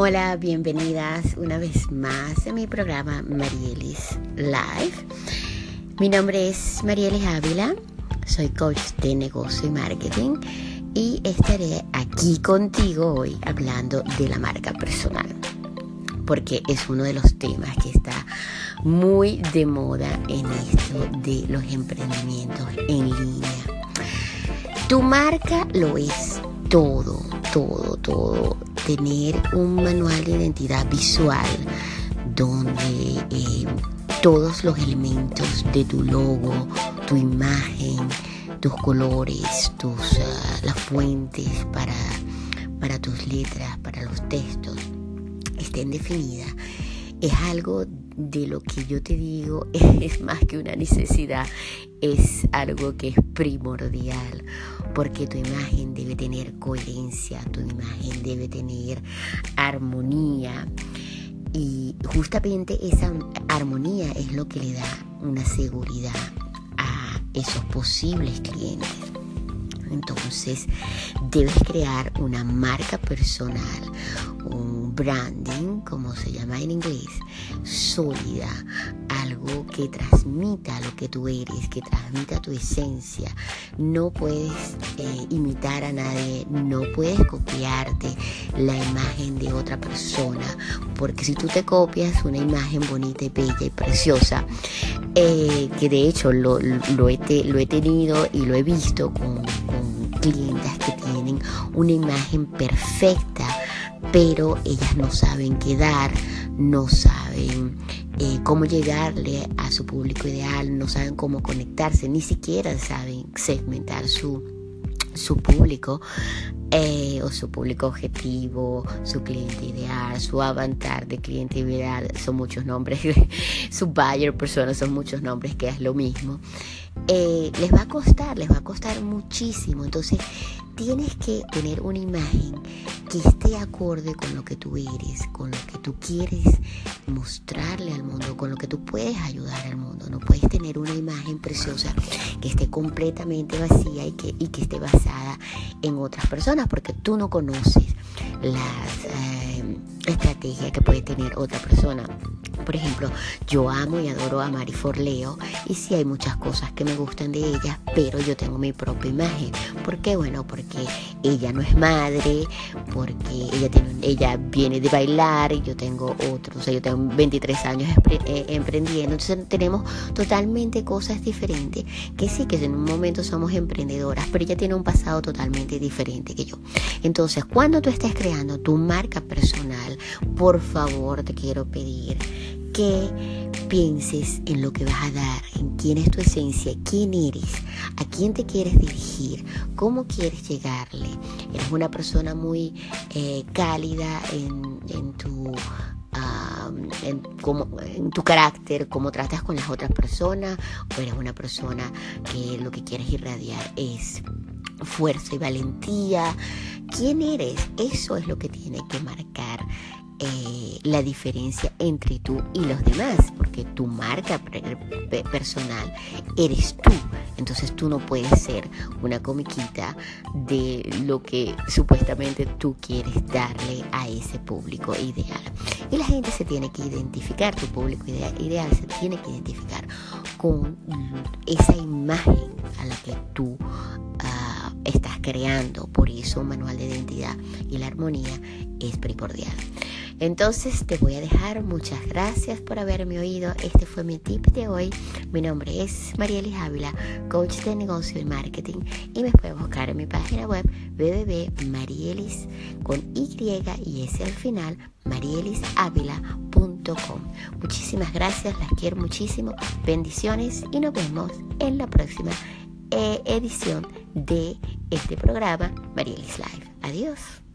Hola, bienvenidas una vez más a mi programa Marielis Live. Mi nombre es Marielis Ávila, soy coach de negocio y marketing y estaré aquí contigo hoy hablando de la marca personal, porque es uno de los temas que está muy de moda en esto de los emprendimientos en línea. Tu marca lo es todo, todo, todo. Tener un manual de identidad visual donde eh, todos los elementos de tu logo, tu imagen, tus colores, tus, uh, las fuentes para, para tus letras, para los textos, estén definidas, es algo de lo que yo te digo es más que una necesidad, es algo que es primordial, porque tu imagen debe tener coherencia, tu imagen debe tener armonía. Y justamente esa armonía es lo que le da una seguridad a esos posibles clientes. Entonces, debes crear una marca personal, un branding, como se llama en inglés, sólida, algo que transmita lo que tú eres, que transmita tu esencia. No puedes eh, imitar a nadie, no puedes copiarte la imagen de otra persona, porque si tú te copias una imagen bonita y bella y preciosa, eh, que de hecho lo, he lo, he tenido y lo he visto con clientes que tienen una imagen perfecta, pero ellas no saben qué dar, no saben eh, cómo llegarle a su público ideal, no saben cómo conectarse, ni siquiera saben segmentar su, su público eh, o su público objetivo, su cliente ideal, su avatar de cliente son muchos nombres, su buyer persona, son muchos nombres que es lo mismo. Eh, les va a costar, les va a costar muchísimo. Entonces tienes que tener una imagen que esté acorde con lo que tú eres, con lo que tú quieres mostrarle al mundo, con lo que tú puedes ayudar al mundo. No puedes tener una imagen preciosa que esté completamente vacía y que, y que esté basada en otras personas, porque tú no conoces las eh, estrategias que puede tener otra persona. Por ejemplo, yo amo y adoro a Mari Forleo y sí hay muchas cosas que me gustan de ella, pero yo tengo mi propia imagen. ¿Por qué? Bueno, porque ella no es madre, porque ella, tiene, ella viene de bailar y yo tengo otros, o sea, yo tengo 23 años eh, emprendiendo, entonces tenemos totalmente cosas diferentes, que sí, que en un momento somos emprendedoras, pero ella tiene un pasado totalmente diferente que yo. Entonces, cuando tú estés creando tu marca personal, por favor te quiero pedir que pienses en lo que vas a dar, en quién es tu esencia, quién eres, a quién te quieres dirigir, cómo quieres llegarle. Eres una persona muy eh, cálida en, tu en, en, tu carácter, cómo tratas con las otras personas, o eres una persona que lo que quieres irradiar es fuerza y valentía. ¿Quién eres? Eso es lo que tiene que marcar eh, la diferencia entre tú y los demás, porque tu marca personal eres tú. Entonces tú no puedes ser una comiquita de lo que supuestamente tú quieres darle a ese público ideal. Y la gente se tiene que identificar, tu público ideal, se tiene que identificar con esa imagen a la que tú creando. Por eso un manual de identidad y la armonía es primordial. Entonces te voy a dejar. Muchas gracias por haberme oído. Este fue mi tip de hoy. Mi nombre es Marielis Ávila, coach de negocio y marketing. Y me puedes buscar en mi página web www.marielis con Y y S al final, marielisavila.com. Muchísimas gracias, las quiero muchísimo. Bendiciones y nos vemos en la próxima edición de este programa Marielis Live. Adiós.